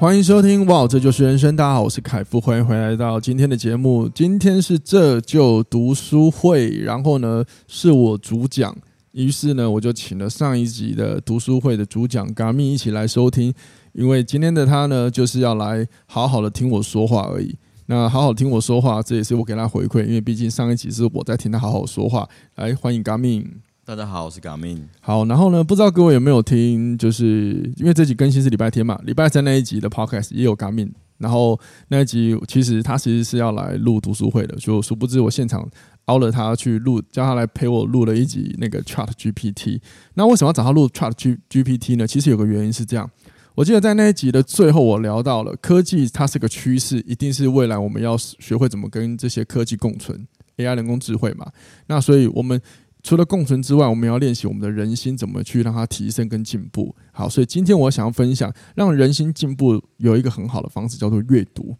欢迎收听，哇，这就是人生。大家好，我是凯夫，欢迎回来到今天的节目。今天是这就读书会，然后呢是我主讲，于是呢我就请了上一集的读书会的主讲 Garmin 一起来收听，因为今天的他呢就是要来好好的听我说话而已。那好好听我说话，这也是我给他回馈，因为毕竟上一集是我在听他好好说话。来，欢迎 Garmin。大家好，我是 Gaming。好，然后呢，不知道各位有没有听，就是因为这集更新是礼拜天嘛，礼拜三那一集的 Podcast 也有 Gaming。然后那一集其实他其实是要来录读书会的，就殊不知我现场凹了他去录，叫他来陪我录了一集那个 Chat GPT。那为什么要找他录 Chat G GPT 呢？其实有个原因是这样，我记得在那一集的最后，我聊到了科技它是个趋势，一定是未来我们要学会怎么跟这些科技共存，AI 人工智慧嘛。那所以我们。除了共存之外，我们要练习我们的人心怎么去让它提升跟进步。好，所以今天我想要分享，让人心进步有一个很好的方式，叫做阅读。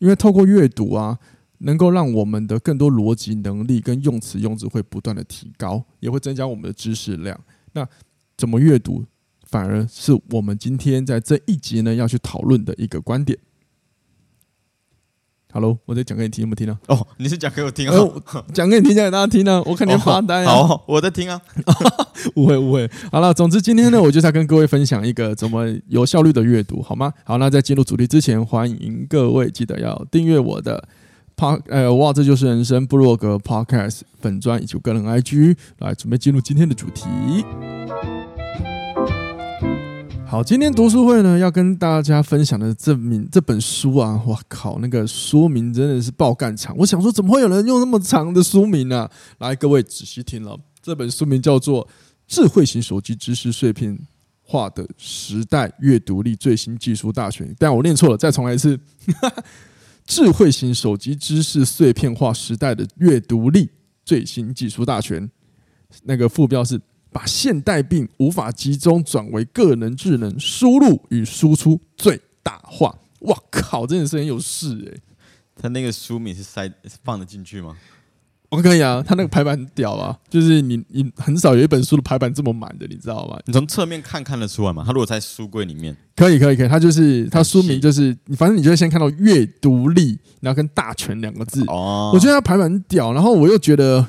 因为透过阅读啊，能够让我们的更多逻辑能力跟用词用字会不断的提高，也会增加我们的知识量。那怎么阅读，反而是我们今天在这一集呢要去讨论的一个观点。Hello，我在讲给你听，有没有听啊？哦，你是讲给我听啊？讲给你听，讲给大家听啊！我看你发呆啊。好，我在听啊。误会误会。好了，总之今天呢，我就是要跟各位分享一个怎么有效率的阅读，好吗？好，那在进入主题之前，欢迎各位记得要订阅我的 Pod，呃，哇，这就是人生部落格 Podcast 本专以及个人 IG，来准备进入今天的主题。好，今天读书会呢，要跟大家分享的这名这本书啊，哇靠，那个书名真的是爆干长。我想说，怎么会有人用那么长的书名呢？来，各位仔细听了，这本书名叫做《智慧型手机知识碎片化的时代阅读力最新技术大全》。但我念错了，再重来一次，《智慧型手机知识碎片化时代的阅读力最新技术大全》。那个副标是。把现代病无法集中转为个人智能，输入与输出最大化。哇靠，真的是很有事诶、欸。他那个书名是塞放得进去吗？我可以啊，他那个排版很屌啊，就是你你很少有一本书的排版这么满的，你知道吗？你从侧面看看得出来吗？他如果在书柜里面，可以可以可以，他就是他书名就是，你反正你就会先看到阅读力，然后跟大全两个字。哦，我觉得他排版很屌，然后我又觉得。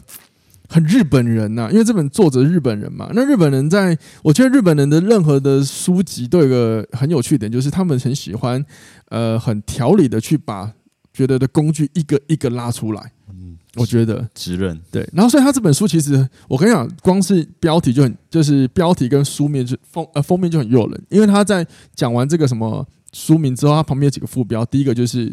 很日本人呐、啊，因为这本作者日本人嘛。那日本人在，我觉得日本人的任何的书籍都有一个很有趣点，就是他们很喜欢，呃，很条理的去把觉得的工具一个一个拉出来。嗯，我觉得直认对。然后，所以他这本书其实，我跟你讲，光是标题就很，就是标题跟书面就封呃封面就很诱人，因为他在讲完这个什么书名之后，他旁边有几个副标，第一个就是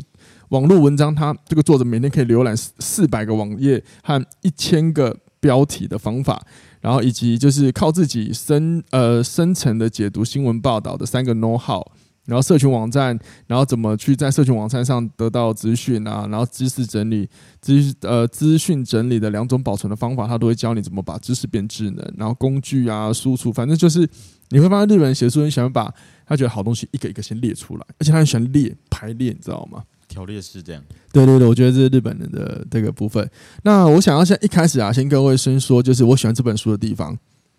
网络文章，他这个作者每天可以浏览四四百个网页和一千个。标题的方法，然后以及就是靠自己深呃深层的解读新闻报道的三个 know how，然后社群网站，然后怎么去在社群网站上得到资讯啊，然后知识整理资呃资讯整理的两种保存的方法，他都会教你怎么把知识变智能，然后工具啊输出，反正就是你会发现日本人写书很喜欢把他觉得好东西一个一个先列出来，而且他很喜欢列排列，你知道吗？条列式这样，对对对，我觉得这是日本人的这个部分。那我想要先一开始啊，先各位先说，就是我喜欢这本书的地方。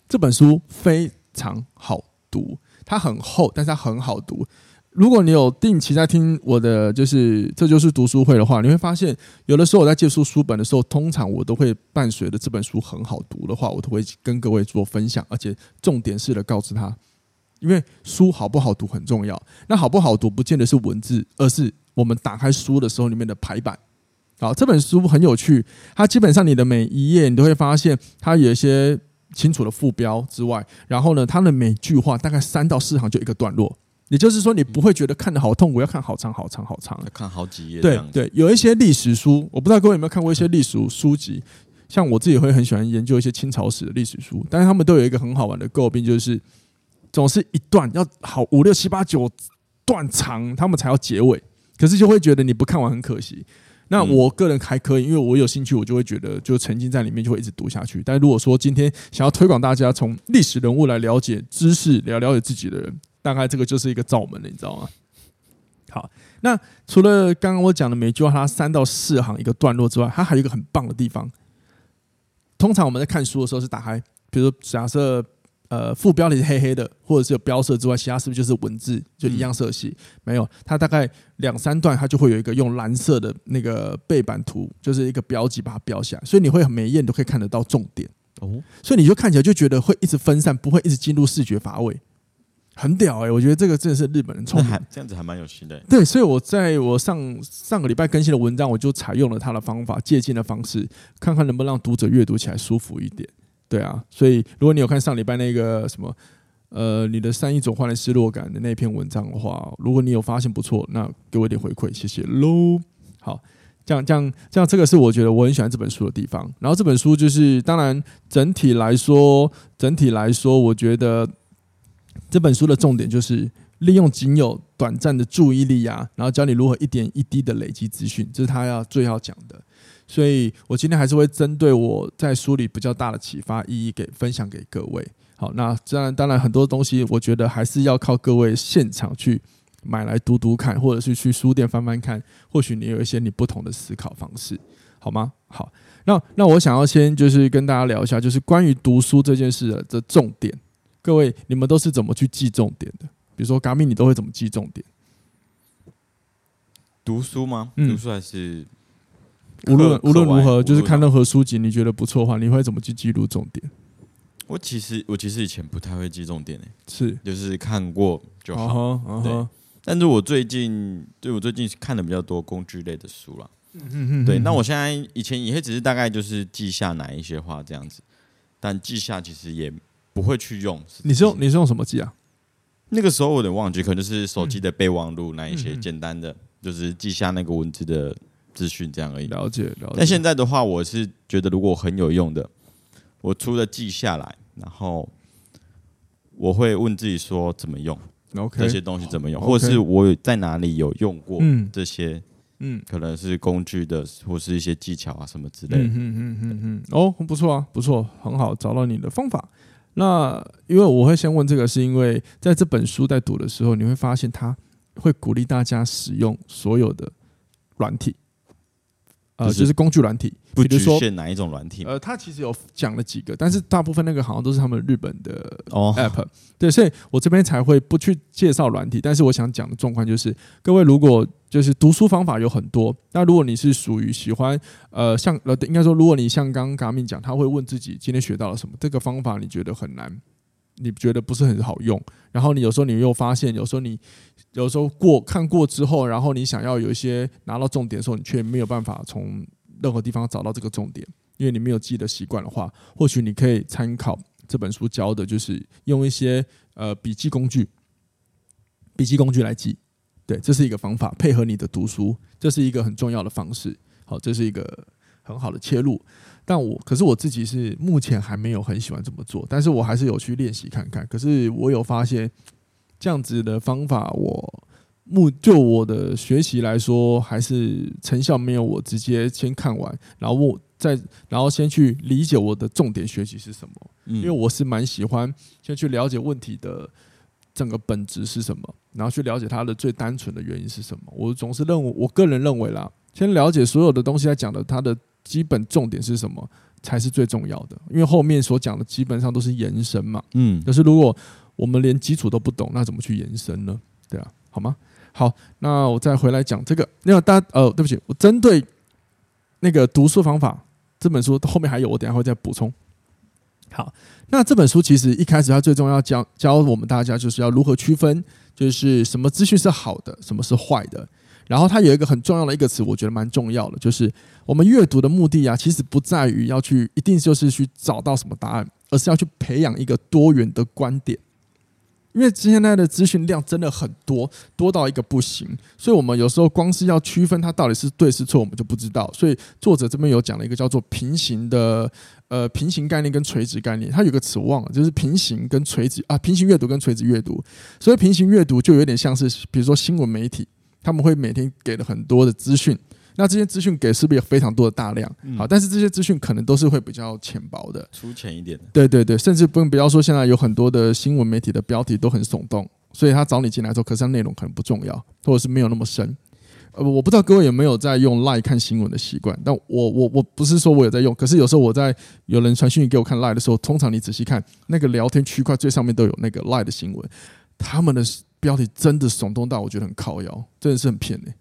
这本书非常好读，它很厚，但是它很好读。如果你有定期在听我的，就是这就是读书会的话，你会发现，有的时候我在借书书本的时候，通常我都会伴随着这本书很好读的话，我都会跟各位做分享，而且重点式的告知他，因为书好不好读很重要。那好不好读，不见得是文字，而是。我们打开书的时候，里面的排版，好，这本书很有趣。它基本上你的每一页，你都会发现它有一些清楚的副标之外，然后呢，它的每句话大概三到四行就一个段落，也就是说，你不会觉得看的好痛苦，要看好长好长好长，要看好几页。对对，有一些历史书，我不知道各位有没有看过一些历史书籍，像我自己会很喜欢研究一些清朝史的历史书，但是他们都有一个很好玩的诟病，就是总是一段要好五六七八九段长，他们才要结尾。可是就会觉得你不看完很可惜。那我个人还可以，因为我有兴趣，我就会觉得就沉浸在里面，就会一直读下去。但如果说今天想要推广大家从历史人物来了解知识，了了解自己的人，大概这个就是一个罩门了，你知道吗？好，那除了刚刚我讲的每句话它三到四行一个段落之外，它还有一个很棒的地方。通常我们在看书的时候是打开，比如说假设。呃，副标题是黑黑的，或者是有标色之外，其他是不是就是文字就一样色系？嗯、没有，它大概两三段，它就会有一个用蓝色的那个背板图，就是一个标记把它标下来，所以你会每一页都可以看得到重点哦。所以你就看起来就觉得会一直分散，不会一直进入视觉乏味，很屌哎、欸！我觉得这个真的是日本人聪明，这样子还蛮有心的、欸。对，所以我在我上上个礼拜更新的文章，我就采用了他的方法，借鉴的方式，看看能不能让读者阅读起来舒服一点。对啊，所以如果你有看上礼拜那个什么，呃，你的善意总换来失落感的那篇文章的话，如果你有发现不错，那给我一点回馈，谢谢喽。好，这样这样这样，这个是我觉得我很喜欢这本书的地方。然后这本书就是，当然整体来说，整体来说，我觉得这本书的重点就是利用仅有短暂的注意力啊，然后教你如何一点一滴的累积资讯，这是他要最要讲的。所以我今天还是会针对我在书里比较大的启发，一一给分享给各位。好，那当然当然很多东西，我觉得还是要靠各位现场去买来读读看，或者是去书店翻翻看，或许你有一些你不同的思考方式，好吗？好，那那我想要先就是跟大家聊一下，就是关于读书这件事的重点。各位，你们都是怎么去记重点的？比如说，嘎米，你都会怎么记重点？读书吗？读书还是？无论无论如何，就是看任何书籍，你觉得不错的话，你会怎么去记录重点？我其实我其实以前不太会记重点诶，是就是看过就好。对，但是我最近对我最近看的比较多工具类的书了。对，那我现在以前也会只是大概就是记下哪一些话这样子，但记下其实也不会去用。你是用你是用什么记啊？那个时候我有点忘记，可能就是手机的备忘录那一些简单的，就是记下那个文字的。资讯这样而已，了解了解。但现在的话，我是觉得如果很有用的，我除了记下来，然后我会问自己说怎么用，OK，这些东西怎么用，或者是我在哪里有用过这些，嗯，可能是工具的，或是一些技巧啊什么之类的。嗯嗯嗯嗯哦，不错啊，不错，很好，找到你的方法。那因为我会先问这个，是因为在这本书在读的时候，你会发现他会鼓励大家使用所有的软体。呃，就是工具软体，不局限哪一种软体。呃，他其实有讲了几个，但是大部分那个好像都是他们日本的 app。对，所以我这边才会不去介绍软体。但是我想讲的状况就是，各位如果就是读书方法有很多，那如果你是属于喜欢呃像呃应该说，如果你像刚刚嘎米讲，他会问自己今天学到了什么，这个方法你觉得很难。你觉得不是很好用，然后你有时候你又发现，有时候你有时候过看过之后，然后你想要有一些拿到重点的时候，你却没有办法从任何地方找到这个重点，因为你没有记得习惯的话，或许你可以参考这本书教的，就是用一些呃笔记工具，笔记工具来记，对，这是一个方法，配合你的读书，这是一个很重要的方式。好，这是一个很好的切入。但我可是我自己是目前还没有很喜欢这么做，但是我还是有去练习看看。可是我有发现这样子的方法，我目就我的学习来说，还是成效没有我直接先看完，然后我再然后先去理解我的重点学习是什么。因为我是蛮喜欢先去了解问题的整个本质是什么，然后去了解它的最单纯的原因是什么。我总是认为，我个人认为啦，先了解所有的东西，在讲的它的。基本重点是什么才是最重要的？因为后面所讲的基本上都是延伸嘛。嗯，可是如果我们连基础都不懂，那怎么去延伸呢？对啊，好吗？好，那我再回来讲这个。那大家呃，对不起，我针对那个读书方法这本书后面还有，我等下会再补充。好，那这本书其实一开始它最重要教教我们大家就是要如何区分，就是什么资讯是好的，什么是坏的。然后它有一个很重要的一个词，我觉得蛮重要的，就是我们阅读的目的啊，其实不在于要去一定就是去找到什么答案，而是要去培养一个多元的观点。因为现在的资讯量真的很多，多到一个不行，所以我们有时候光是要区分它到底是对是错，我们就不知道。所以作者这边有讲了一个叫做平行的呃平行概念跟垂直概念，它有个词忘了，就是平行跟垂直啊，平行阅读跟垂直阅读。所以平行阅读就有点像是比如说新闻媒体。他们会每天给了很多的资讯，那这些资讯给是不是有非常多的大量？好，但是这些资讯可能都是会比较浅薄的，粗浅一点的。对对对，甚至不用不要说，现在有很多的新闻媒体的标题都很耸动，所以他找你进来之后，可是他内容可能不重要，或者是没有那么深。呃，我不知道各位有没有在用 Line 看新闻的习惯，但我我我不是说我有在用，可是有时候我在有人传讯息给我看 Line 的时候，通常你仔细看那个聊天区块最上面都有那个 Line 的新闻，他们的标题真的耸动到我觉得很靠腰，真的是很骗的。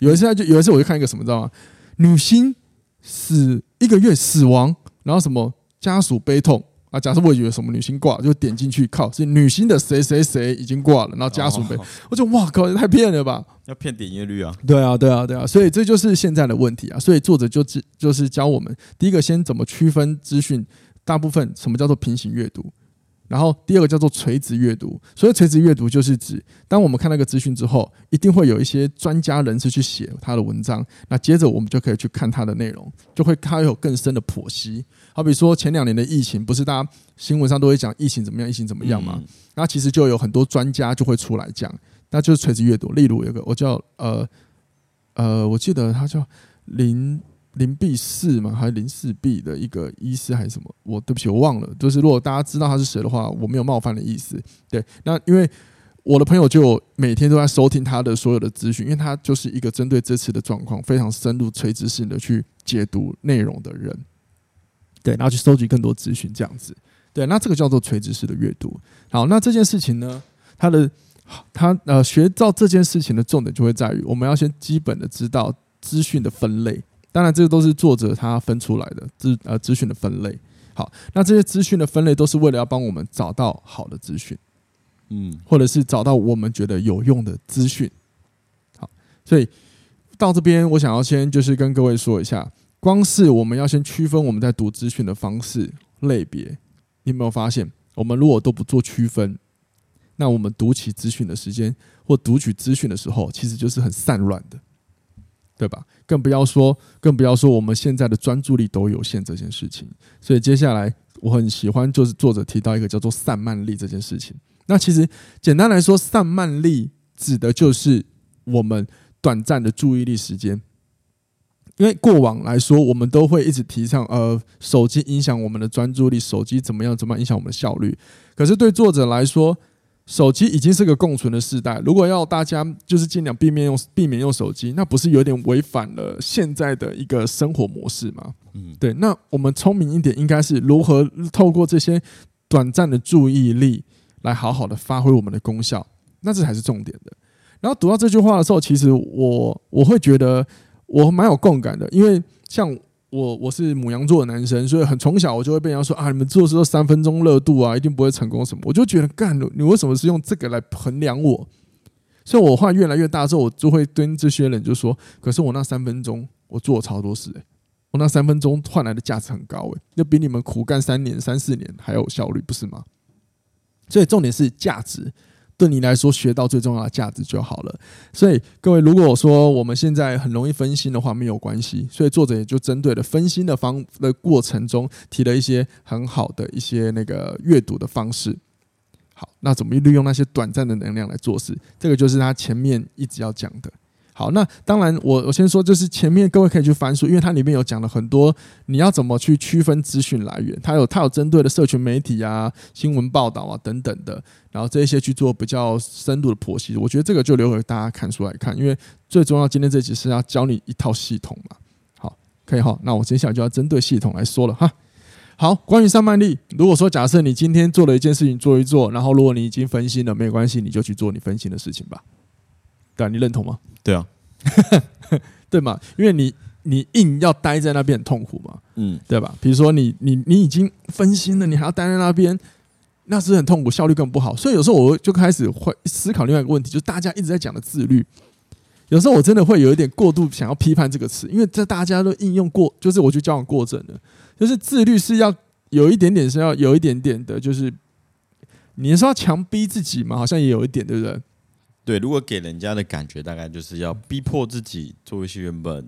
有一次就有一次我就看一个什么知道吗？女星死一个月死亡，然后什么家属悲痛。啊！假设我以为什么女星挂，就点进去，靠，是女星的谁谁谁已经挂了，然后家属被，我就哇靠，太骗了吧！要骗点阅率啊！对啊，对啊，对啊，所以这就是现在的问题啊！所以作者就就是教我们，第一个先怎么区分资讯，大部分什么叫做平行阅读。然后第二个叫做垂直阅读，所以垂直阅读就是指，当我们看那个资讯之后，一定会有一些专家人士去写他的文章，那接着我们就可以去看他的内容，就会他有更深的剖析。好比说前两年的疫情，不是大家新闻上都会讲疫情怎么样，疫情怎么样吗？那其实就有很多专家就会出来讲，那就是垂直阅读。例如有个我叫呃呃，我记得他叫林。林碧四嘛，还是林四碧的一个医师还是什么？我对不起，我忘了。就是如果大家知道他是谁的话，我没有冒犯的意思。对，那因为我的朋友就每天都在收听他的所有的资讯，因为他就是一个针对这次的状况非常深入、垂直性的去解读内容的人。对，然后去收集更多资讯，这样子。对，那这个叫做垂直式的阅读。好，那这件事情呢，他的他呃学到这件事情的重点就会在于，我们要先基本的知道资讯的分类。当然，这个都是作者他分出来的资呃资讯的分类。好，那这些资讯的分类都是为了要帮我们找到好的资讯，嗯，或者是找到我们觉得有用的资讯。好，所以到这边，我想要先就是跟各位说一下，光是我们要先区分我们在读资讯的方式类别，你有没有发现，我们如果都不做区分，那我们读取资讯的时间或读取资讯的时候，其实就是很散乱的。对吧？更不要说，更不要说我们现在的专注力都有限这件事情。所以接下来我很喜欢，就是作者提到一个叫做散漫力这件事情。那其实简单来说，散漫力指的就是我们短暂的注意力时间。因为过往来说，我们都会一直提倡，呃，手机影响我们的专注力，手机怎么样，怎么样影响我们的效率。可是对作者来说，手机已经是个共存的时代，如果要大家就是尽量避免用避免用手机，那不是有点违反了现在的一个生活模式吗？嗯，对。那我们聪明一点，应该是如何透过这些短暂的注意力来好好的发挥我们的功效，那这才是重点的。然后读到这句话的时候，其实我我会觉得我蛮有共感的，因为像。我我是母羊座的男生，所以很从小我就会被人家说啊，你们做事都三分钟热度啊，一定不会成功什么。我就觉得干，你为什么是用这个来衡量我？所以我话越来越大之后，我就会跟这些人就说，可是我那三分钟我做了超多事，欸，我那三分钟换来的价值很高，诶，就比你们苦干三年、三四年还有效率，不是吗？所以重点是价值。对你来说，学到最重要的价值就好了。所以各位，如果说我们现在很容易分心的话，没有关系。所以作者也就针对了分心的方的过程中，提了一些很好的一些那个阅读的方式。好，那怎么利用那些短暂的能量来做事？这个就是他前面一直要讲的。好，那当然我，我先说，就是前面各位可以去翻书，因为它里面有讲了很多你要怎么去区分资讯来源，它有它有针对的社群媒体啊、新闻报道啊等等的，然后这一些去做比较深度的剖析。我觉得这个就留给大家看书来看，因为最重要，今天这集是要教你一套系统嘛。好，可以哈，那我接下来就要针对系统来说了哈。好，关于散漫力，如果说假设你今天做了一件事情做一做，然后如果你已经分心了，没有关系，你就去做你分心的事情吧。对啊，你认同吗？对啊，对嘛？因为你你硬要待在那边很痛苦嘛，嗯，对吧？比如说你你你已经分心了，你还要待在那边，那是很痛苦，效率更不好。所以有时候我就开始会思考另外一个问题，就是大家一直在讲的自律，有时候我真的会有一点过度想要批判这个词，因为这大家都应用过，就是我觉得交往过正的，就是自律是要有一点点是要有一点点的，就是你说要强逼自己嘛，好像也有一点，对不对？对，如果给人家的感觉大概就是要逼迫自己做一些原本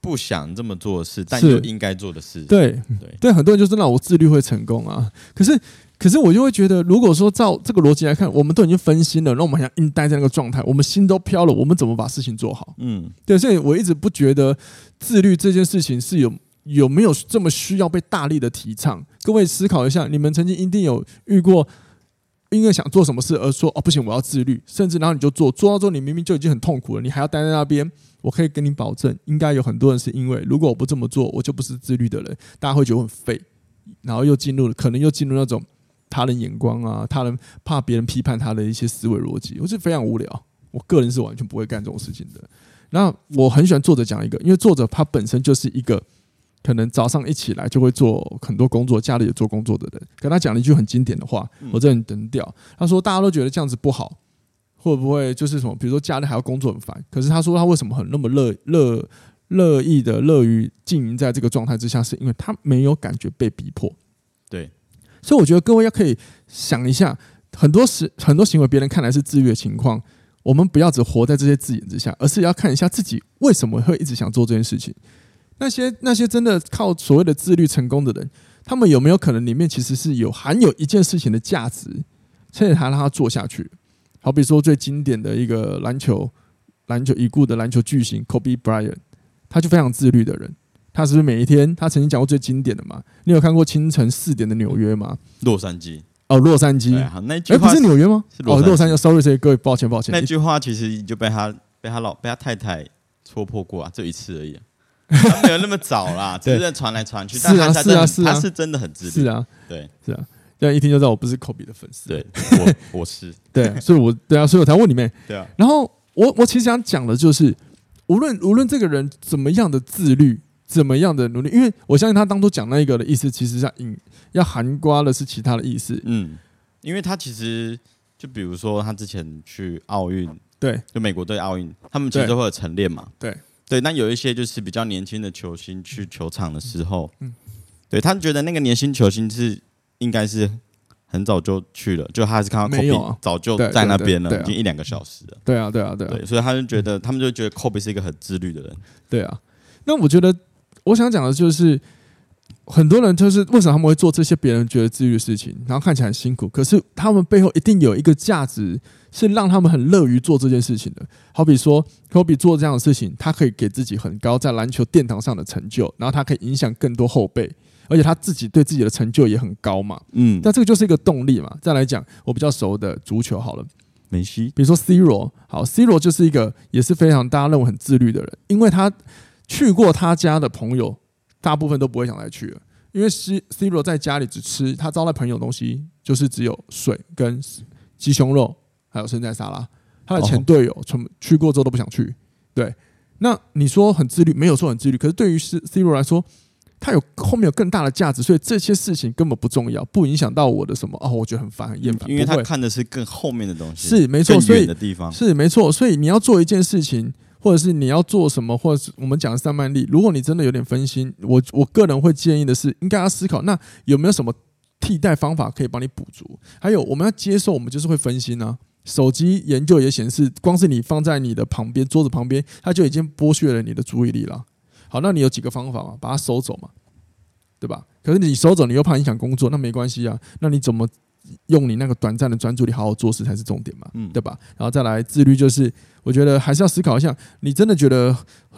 不想这么做的事，但又应该做的事。对对对，很多人就是那我自律会成功啊。可是可是我就会觉得，如果说照这个逻辑来看，我们都已经分心了，那我们还硬待在那个状态，我们心都飘了，我们怎么把事情做好？嗯，对，所以我一直不觉得自律这件事情是有有没有这么需要被大力的提倡。各位思考一下，你们曾经一定有遇过。因为想做什么事而说哦，不行，我要自律，甚至然后你就做，做到之后你明明就已经很痛苦了，你还要待在那边。我可以跟你保证，应该有很多人是因为如果我不这么做，我就不是自律的人，大家会觉得我很废，然后又进入了可能又进入那种他人眼光啊，他人怕别人批判他的一些思维逻辑，我是非常无聊。我个人是完全不会干这种事情的。那我很喜欢作者讲一个，因为作者他本身就是一个。可能早上一起来就会做很多工作，家里也做工作的人，跟他讲了一句很经典的话，我真的很屌。他说：“大家都觉得这样子不好，会不会就是什么？比如说家里还要工作很烦，可是他说他为什么很那么乐乐乐意的乐于经营在这个状态之下，是因为他没有感觉被逼迫。对，所以我觉得各位要可以想一下，很多时很多行为别人看来是自律的情况，我们不要只活在这些字眼之下，而是要看一下自己为什么会一直想做这件事情。”那些那些真的靠所谓的自律成功的人，他们有没有可能里面其实是有含有一件事情的价值，所以才让他做下去？好比说最经典的一个篮球篮球已故的篮球巨星 Kobe Bryant，他就非常自律的人。他是不是每一天？他曾经讲过最经典的嘛？你有看过清晨四点的纽约吗？洛杉矶哦，洛杉矶。好，那句话、欸、不是纽约吗？哦，洛杉矶。Sorry，各位，抱歉，抱歉。那句话其实就被他被他老被他太太戳破过啊，这一次而已、啊。他没有那么早啦，只是在传来传去。是啊，是啊，是啊，他是真的很自律。是啊，对，是啊，这样一听就知道我不是 Kobe 的粉丝。对，我我是对，所以我对啊，所以我才问你们。对啊。然后我我其实想讲的就是，无论无论这个人怎么样的自律，怎么样的努力，因为我相信他当初讲那一个的意思，其实要引要含瓜的是其他的意思。嗯，因为他其实就比如说他之前去奥运，对，就美国队奥运，他们其实都会有晨练嘛，对。对，那有一些就是比较年轻的球星去球场的时候，嗯，对他觉得那个年轻球星是应该是很早就去了，就他还是看到 Kobe 早就在那边了，已经一两个小时了。对啊，对啊，对啊，对，所以他就觉得，他们就觉得 Kobe 是一个很自律的人。对啊，那我觉得我想讲的就是，很多人就是为什么他们会做这些别人觉得自律的事情，然后看起来很辛苦，可是他们背后一定有一个价值。是让他们很乐于做这件事情的，好比说科比做这样的事情，他可以给自己很高在篮球殿堂上的成就，然后他可以影响更多后辈，而且他自己对自己的成就也很高嘛。嗯，那这个就是一个动力嘛。再来讲，我比较熟的足球好了，梅西，比如说 C 罗，好，C 罗就是一个也是非常大家认为很自律的人，因为他去过他家的朋友，大部分都不会想再去了，因为 C C 罗在家里只吃他招待朋友的东西，就是只有水跟鸡胸肉。还有生菜沙拉，他的前队友从去过之后都不想去。对，那你说很自律，没有说很自律，可是对于 C C 罗来说，他有后面有更大的价值，所以这些事情根本不重要，不影响到我的什么哦，我觉得很烦很厌烦，因为他看的是更后面的东西，是没错，所以的地方。是没错，所以你要做一件事情，或者是你要做什么，或者是我们讲的散漫力，如果你真的有点分心，我我个人会建议的是，应该要思考，那有没有什么替代方法可以帮你补足？还有，我们要接受，我们就是会分心、啊。手机研究也显示，光是你放在你的旁边桌子旁边，它就已经剥削了你的注意力了。好，那你有几个方法嘛？把它收走嘛，对吧？可是你收走，你又怕影响工作，那没关系啊。那你怎么用你那个短暂的专注力好好做事才是重点嘛？嗯，对吧？然后再来自律，就是我觉得还是要思考一下，你真的觉得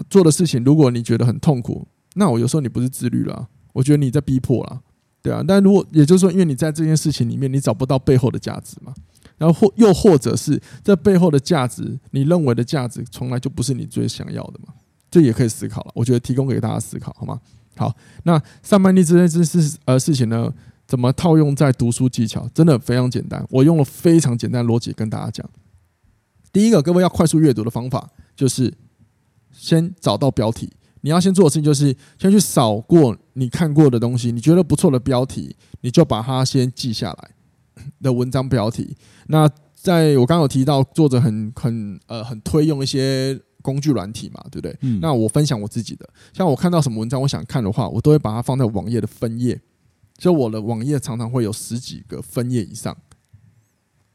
做的事情，如果你觉得很痛苦，那我有时候你不是自律了，我觉得你在逼迫了，对啊。但如果也就是说，因为你在这件事情里面，你找不到背后的价值嘛。然后或又或者是这背后的价值，你认为的价值从来就不是你最想要的嘛？这也可以思考了。我觉得提供给大家思考，好吗？好，那上半力这件事呃事情呢，怎么套用在读书技巧？真的非常简单，我用了非常简单的逻辑跟大家讲。第一个，各位要快速阅读的方法就是先找到标题。你要先做的事情就是先去扫过你看过的东西，你觉得不错的标题，你就把它先记下来。的文章标题，那在我刚刚有提到，作者很很呃很推用一些工具软体嘛，对不对？嗯。那我分享我自己的，像我看到什么文章，我想看的话，我都会把它放在网页的分页。就我的网页常常会有十几个分页以上。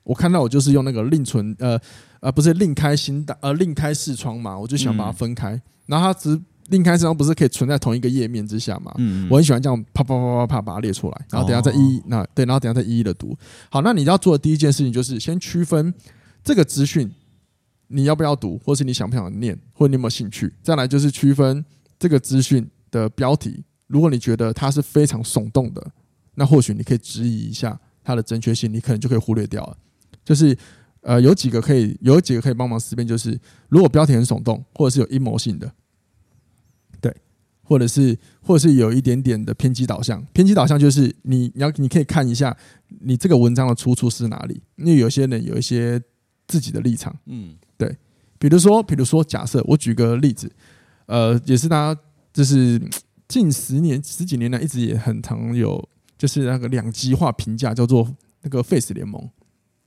我看到我就是用那个另存呃呃不是另开新档呃另开视窗嘛，我就想把它分开。然后它只另开视窗不是可以存在同一个页面之下嘛？嗯，我很喜欢这样啪啪啪啪啪把它列出来，然后等下再一一那对，然后等下再一一的读。好，那你要做的第一件事情就是先区分这个资讯你要不要读，或是你想不想念，或者你有没有兴趣。再来就是区分这个资讯的标题，如果你觉得它是非常耸动的，那或许你可以质疑一下它的正确性，你可能就可以忽略掉了。就是呃，有几个可以有几个可以帮忙思辨，就是如果标题很耸动，或者是有阴谋性的。对或者是，或者是有一点点的偏激导向。偏激导向就是你，你要你可以看一下你这个文章的出处是哪里，因为有些人有一些自己的立场。嗯，对。比如说，比如说，假设我举个例子，呃，也是大家就是近十年十几年来一直也很常有，就是那个两极化评价，叫做那个 Face 联盟，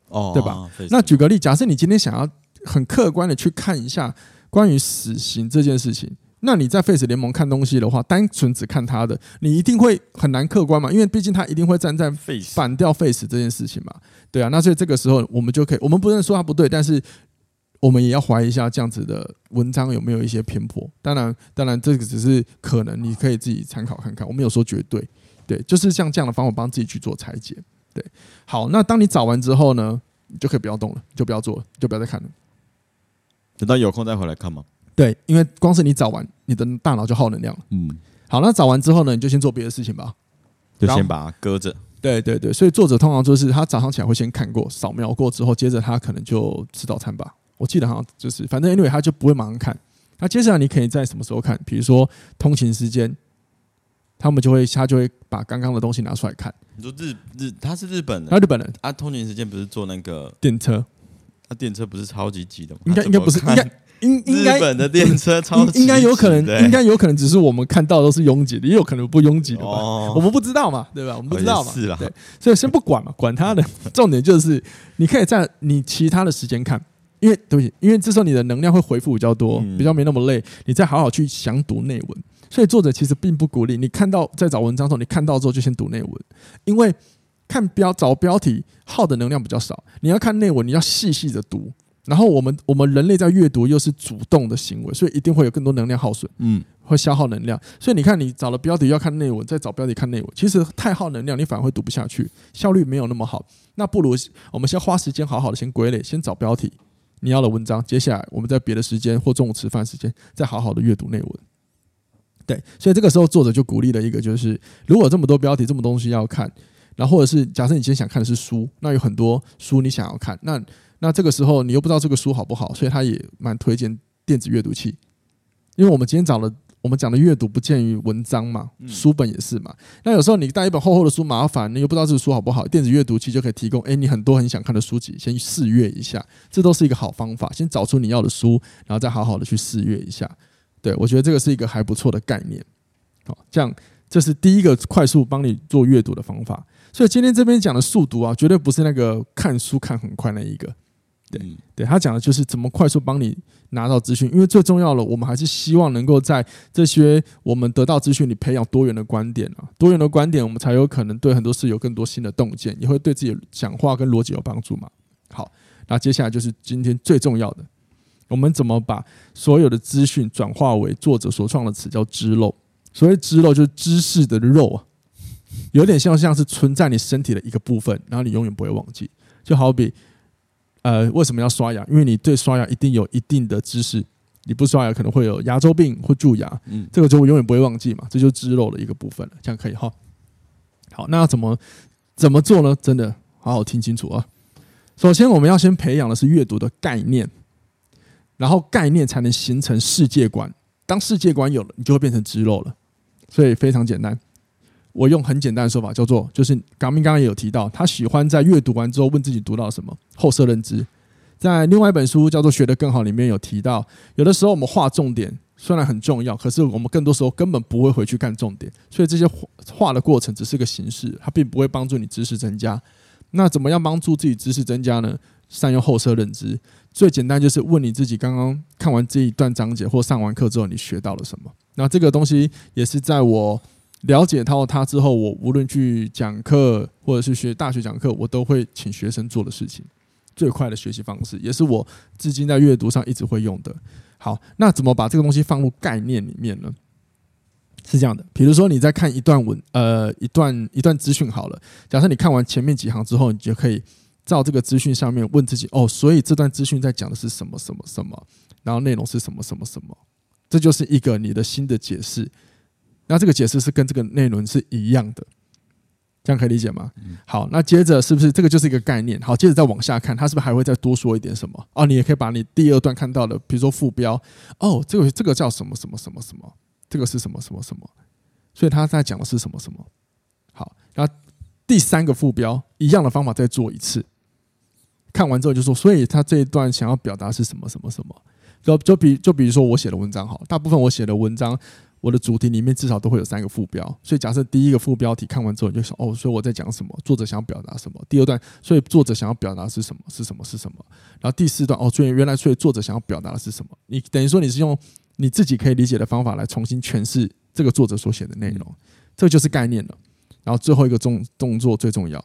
哦，对吧？那举个例，假设你今天想要很客观的去看一下关于死刑这件事情。那你在 Face 联盟看东西的话，单纯只看他的，你一定会很难客观嘛？因为毕竟他一定会站在反掉 Face 这件事情嘛。对啊，那所以这个时候我们就可以，我们不能说他不对，但是我们也要怀疑一下这样子的文章有没有一些偏颇。当然，当然这个只是可能，你可以自己参考看看。我没有说绝对，对，就是像这样的方法帮自己去做裁剪。对，好，那当你找完之后呢，你就可以不要动了，就不要做了，就不要再看了，等到有空再回来看嘛。对，因为光是你找完，你的大脑就耗能量了。嗯，好，那找完之后呢，你就先做别的事情吧，就先把它搁着。对对对，所以作者通常就是他早上起来会先看过、扫描过之后，接着他可能就吃早餐吧。我记得好像就是，反正 anyway 他就不会马上看。那接下来你可以在什么时候看？比如说通勤时间，他们就会他就会把刚刚的东西拿出来看。你说日日他是日本人，他日本人啊，通勤时间不是坐那个电车？他电车不是超级挤的吗？应该应该不是应该。应应该日本的电车超级，应该有可能，应该有可能只是我们看到都是拥挤的，也有可能不拥挤的吧？我们不知道嘛，对吧？我们不知道嘛，是啦，对，所以先不管嘛，管他的。重点就是你可以在你其他的时间看，因为对不起，因为这时候你的能量会回复比较多，比较没那么累，你再好好去详读内文。所以作者其实并不鼓励你看到在找文章的时候，你看到之后就先读内文，因为看标找标题耗的能量比较少，你要看内文，你要细细的读。然后我们我们人类在阅读又是主动的行为，所以一定会有更多能量耗损，嗯，会消耗能量。所以你看，你找了标题要看内文，再找标题看内文，其实太耗能量，你反而会读不下去，效率没有那么好。那不如我们先花时间好好的先归类，先找标题你要的文章，接下来我们在别的时间或中午吃饭时间再好好的阅读内文。对，所以这个时候作者就鼓励了一个，就是如果这么多标题，这么多东西要看，然后或者是假设你今天想看的是书，那有很多书你想要看，那。那这个时候你又不知道这个书好不好，所以他也蛮推荐电子阅读器，因为我们今天找了我们讲的阅读不见于文章嘛，书本也是嘛。那有时候你带一本厚厚的书麻烦，你又不知道这个书好不好，电子阅读器就可以提供，诶，你很多很想看的书籍，先试阅一下，这都是一个好方法。先找出你要的书，然后再好好的去试阅一下。对，我觉得这个是一个还不错的概念。好，这样这是第一个快速帮你做阅读的方法。所以今天这边讲的速读啊，绝对不是那个看书看很快那一个。对，对他讲的就是怎么快速帮你拿到资讯，因为最重要的，我们还是希望能够在这些我们得到资讯里培养多元的观点啊，多元的观点，我们才有可能对很多事有更多新的洞见，也会对自己讲话跟逻辑有帮助嘛。好，那接下来就是今天最重要的，我们怎么把所有的资讯转化为作者所创的词叫知肉，所谓知肉就是知识的肉啊，有点像像是存在你身体的一个部分，然后你永远不会忘记，就好比。呃，为什么要刷牙？因为你对刷牙一定有一定的知识，你不刷牙可能会有牙周病或蛀牙，嗯，这个就永远不会忘记嘛，这就是肌肉的一个部分了，这样可以哈。好，那要怎么怎么做呢？真的好好听清楚啊。首先，我们要先培养的是阅读的概念，然后概念才能形成世界观。当世界观有了，你就会变成肌肉了。所以非常简单。我用很简单的说法，叫做就是刚明刚刚也有提到，他喜欢在阅读完之后问自己读到什么后设认知。在另外一本书叫做《学得更好》里面有提到，有的时候我们画重点虽然很重要，可是我们更多时候根本不会回去看重点，所以这些画的过程只是个形式，它并不会帮助你知识增加。那怎么样帮助自己知识增加呢？善用后设认知，最简单就是问你自己：刚刚看完这一段章节或上完课之后，你学到了什么？那这个东西也是在我。了解到他之后，我无论去讲课或者是学大学讲课，我都会请学生做的事情，最快的学习方式，也是我至今在阅读上一直会用的。好，那怎么把这个东西放入概念里面呢？是这样的，比如说你在看一段文，呃，一段一段资讯好了，假设你看完前面几行之后，你就可以照这个资讯上面问自己，哦，所以这段资讯在讲的是什么什么什么，然后内容是什么什么什么，这就是一个你的新的解释。那这个解释是跟这个内容是一样的，这样可以理解吗？好，那接着是不是这个就是一个概念？好，接着再往下看，它是不是还会再多说一点什么？哦，你也可以把你第二段看到的，比如说副标，哦，这个这个叫什么什么什么什么。这个是什么什么什么？所以他在讲的是什么什么？好，然后第三个副标一样的方法再做一次，看完之后就说，所以他这一段想要表达是什么什么什么？就就比就比如说我写的文章好，大部分我写的文章，我的主题里面至少都会有三个副标。所以假设第一个副标题看完之后你就想哦，所以我在讲什么？作者想要表达什么？第二段，所以作者想要表达是什么？是什么？是什么？然后第四段哦，所以原来所以作者想要表达的是什么？你等于说你是用。你自己可以理解的方法来重新诠释这个作者所写的内容，这就是概念了。然后最后一个动动作最重要，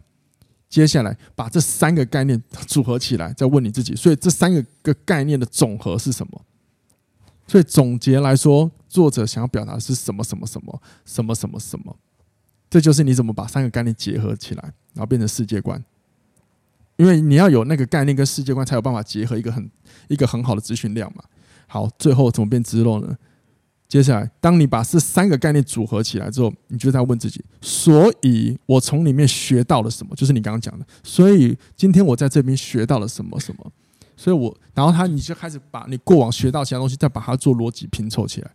接下来把这三个概念组合起来，再问你自己：所以这三个个概念的总和是什么？所以总结来说，作者想要表达的是什么什么什么什么什么什么？这就是你怎么把三个概念结合起来，然后变成世界观。因为你要有那个概念跟世界观，才有办法结合一个很一个很好的资讯量嘛。好，最后怎么变支漏呢？接下来，当你把这三个概念组合起来之后，你就在问自己：所以我从里面学到了什么？就是你刚刚讲的。所以今天我在这边学到了什么什么？所以我，然后他你就开始把你过往学到其他东西，再把它做逻辑拼凑起来。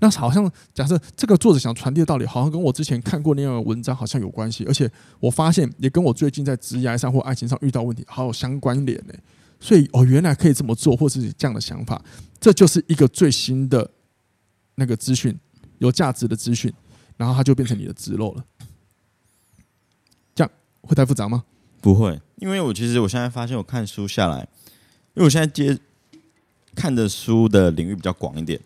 那好像假设这个作者想传递的道理，好像跟我之前看过那样的文章好像有关系，而且我发现也跟我最近在职业上或爱情上遇到问题好有相关联呢。所以哦，原来可以这么做，或是这样的想法，这就是一个最新的那个资讯，有价值的资讯，然后它就变成你的植入了。这样会太复杂吗？不会，因为我其实我现在发现，我看书下来，因为我现在接看的书的领域比较广一点，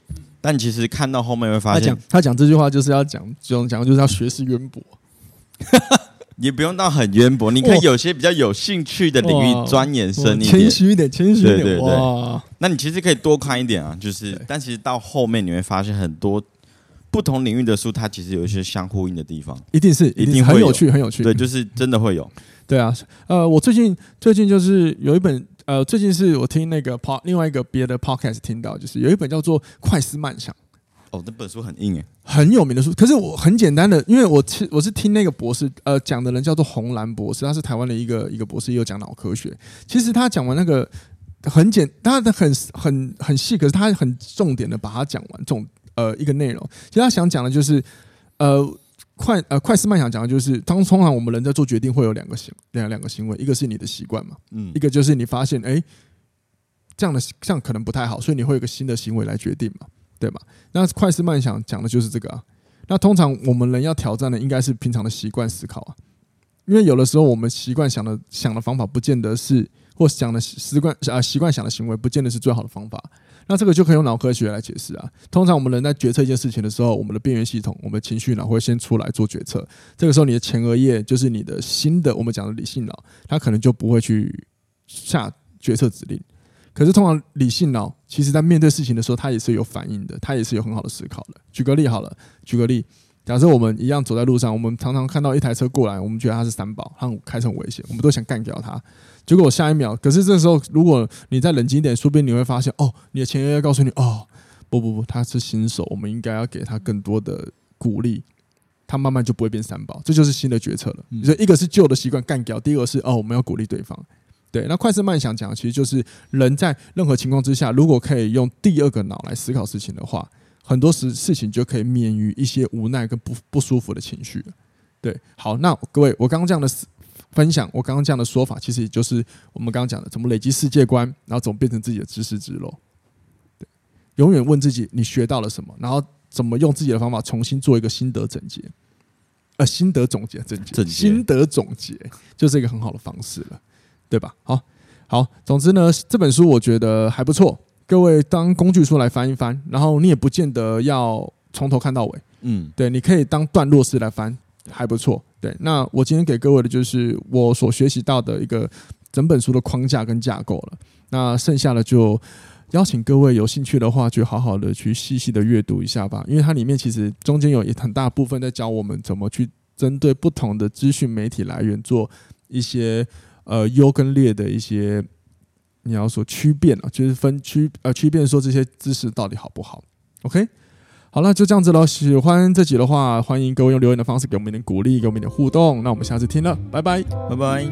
但其实看到后面会发现，他讲这句话就是要讲，这种讲就是要学识渊博。也不用到很渊博，你可以有些比较有兴趣的领域钻研深一点，谦虚一点，谦虚一点。对对对，哇，那你其实可以多看一点啊，就是，但其实到后面你会发现很多不同领域的书，它其实有一些相呼应的地方，一定是，一定很有趣，很有趣。对，就是真的会有。对啊，呃，我最近最近就是有一本，呃，最近是我听那个 pod 另外一个别的 podcast 听到，就是有一本叫做《快思慢想》。哦，那本书很硬诶，很有名的书。可是我很简单的，因为我听我是听那个博士，呃，讲的人叫做红蓝博士，他是台湾的一个一个博士，也有讲脑科学。其实他讲完那个很简，他的很很很细，可是他很重点的把它讲完，这种呃一个内容。其实他想讲的就是，呃，快呃快思慢想讲的就是，当通常我们人在做决定会有两个行两两个行为，一个是你的习惯嘛，嗯，一个就是你发现哎、欸，这样的这样可能不太好，所以你会有一个新的行为来决定嘛。对吧？那快思慢想讲的就是这个啊。那通常我们人要挑战的应该是平常的习惯思考啊，因为有的时候我们习惯想的想的方法，不见得是或想的习惯啊习惯想的行为，不见得是最好的方法。那这个就可以用脑科学来解释啊。通常我们人在决策一件事情的时候，我们的边缘系统，我们的情绪脑会先出来做决策。这个时候，你的前额叶就是你的新的我们讲的理性脑，它可能就不会去下决策指令。可是，通常理性脑其实在面对事情的时候，它也是有反应的，它也是有很好的思考的。举个例好了，举个例，假设我们一样走在路上，我们常常看到一台车过来，我们觉得它是三宝，它开车很危险，我们都想干掉它。结果下一秒，可是这时候如果你再冷静一点，说不定你会发现，哦，你的前额叶告诉你，哦，不不不，他是新手，我们应该要给他更多的鼓励，他慢慢就不会变三宝，这就是新的决策了。所以一个是旧的习惯干掉，第二个是哦，我们要鼓励对方。对，那快思慢想讲的其实就是人在任何情况之下，如果可以用第二个脑来思考事情的话，很多事事情就可以免于一些无奈跟不不舒服的情绪。对，好，那各位，我刚刚这样的分享，我刚刚这样的说法，其实也就是我们刚刚讲的，怎么累积世界观，然后怎么变成自己的知识之路。对，永远问自己你学到了什么，然后怎么用自己的方法重新做一个心得总结，呃，心得总结，总结，心得总结，就是一个很好的方式了。对吧？好，好，总之呢，这本书我觉得还不错，各位当工具书来翻一翻，然后你也不见得要从头看到尾，嗯，对，你可以当段落式来翻，还不错。对，那我今天给各位的就是我所学习到的一个整本书的框架跟架构了，那剩下的就邀请各位有兴趣的话，就好好的去细细的阅读一下吧，因为它里面其实中间有一很大部分在教我们怎么去针对不同的资讯媒体来源做一些呃优跟劣的一些你要说区辨啊，就是分区呃区辨说这些知识到底好不好？OK。好了，就这样子了。喜欢这集的话，欢迎各位用留言的方式给我们一点鼓励，给我们一点互动。那我们下次听了，拜拜，拜拜。